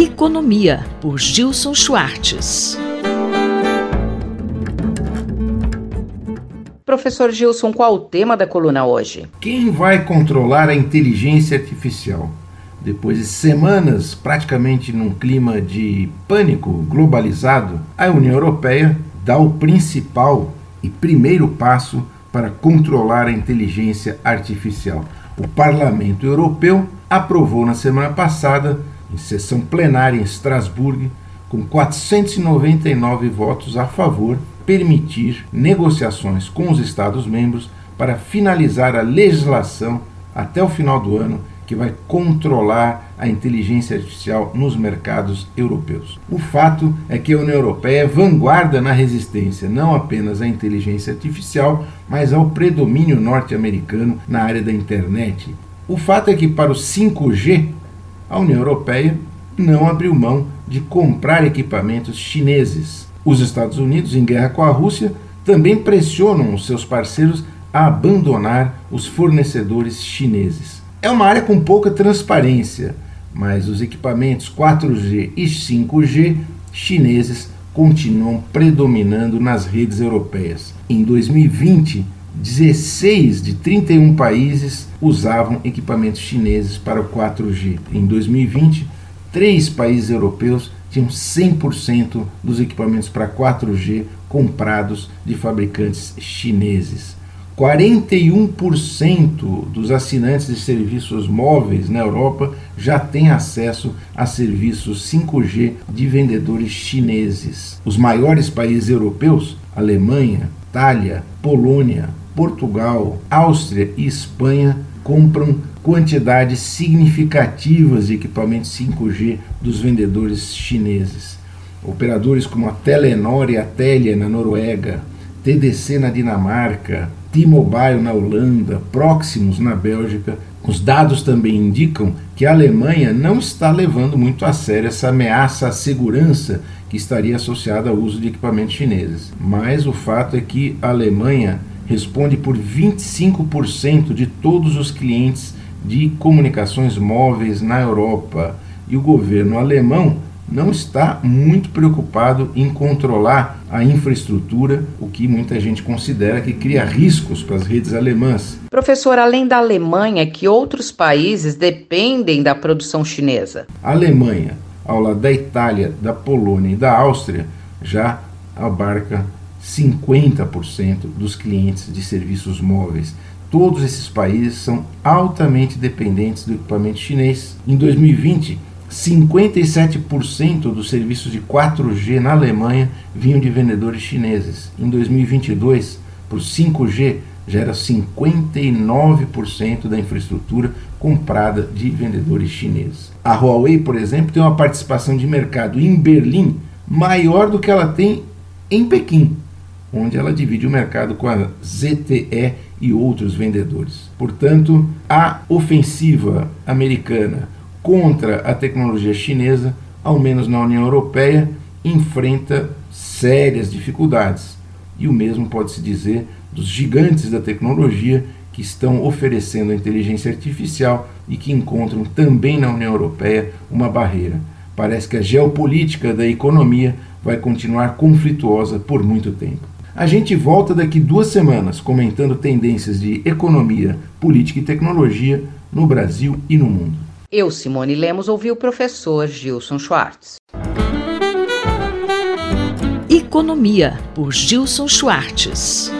Economia, por Gilson Schwartz. Professor Gilson, qual o tema da coluna hoje? Quem vai controlar a inteligência artificial? Depois de semanas praticamente num clima de pânico globalizado, a União Europeia dá o principal e primeiro passo para controlar a inteligência artificial. O Parlamento Europeu aprovou na semana passada em sessão plenária em Estrasburgo, com 499 votos a favor, permitir negociações com os Estados-membros para finalizar a legislação até o final do ano que vai controlar a inteligência artificial nos mercados europeus. O fato é que a União Europeia é vanguarda na resistência não apenas à inteligência artificial, mas ao predomínio norte-americano na área da internet. O fato é que para o 5G a União Europeia não abriu mão de comprar equipamentos chineses. Os Estados Unidos, em guerra com a Rússia, também pressionam os seus parceiros a abandonar os fornecedores chineses. É uma área com pouca transparência, mas os equipamentos 4G e 5G chineses continuam predominando nas redes europeias. Em 2020, 16 de 31 países usavam equipamentos chineses para o 4G. Em 2020, três países europeus tinham 100% dos equipamentos para 4G comprados de fabricantes chineses. 41% dos assinantes de serviços móveis na Europa já têm acesso a serviços 5G de vendedores chineses. Os maiores países europeus, Alemanha, Itália, Polônia, Portugal, Áustria e Espanha compram quantidades significativas de equipamentos 5G dos vendedores chineses. Operadores como a Telenor e a Telia na Noruega, TDC na Dinamarca, T-Mobile na Holanda, Proximus na Bélgica. Os dados também indicam que a Alemanha não está levando muito a sério essa ameaça à segurança que estaria associada ao uso de equipamentos chineses. Mas o fato é que a Alemanha responde por 25% de todos os clientes de comunicações móveis na Europa. E o governo alemão não está muito preocupado em controlar a infraestrutura, o que muita gente considera que cria riscos para as redes alemãs. Professor, além da Alemanha, que outros países dependem da produção chinesa? A Alemanha, ao lado da Itália, da Polônia e da Áustria, já abarca 50% dos clientes de serviços móveis. Todos esses países são altamente dependentes do equipamento chinês. Em 2020, 57% dos serviços de 4G na Alemanha vinham de vendedores chineses. Em 2022, por 5G, já era 59% da infraestrutura comprada de vendedores chineses. A Huawei, por exemplo, tem uma participação de mercado em Berlim maior do que ela tem em Pequim onde ela divide o mercado com a ZTE e outros vendedores. Portanto, a ofensiva americana contra a tecnologia chinesa, ao menos na União Europeia, enfrenta sérias dificuldades. E o mesmo pode-se dizer dos gigantes da tecnologia que estão oferecendo a inteligência artificial e que encontram também na União Europeia uma barreira. Parece que a geopolítica da economia vai continuar conflituosa por muito tempo. A gente volta daqui duas semanas comentando tendências de economia, política e tecnologia no Brasil e no mundo. Eu, Simone Lemos, ouvi o professor Gilson Schwartz. Economia, por Gilson Schwartz.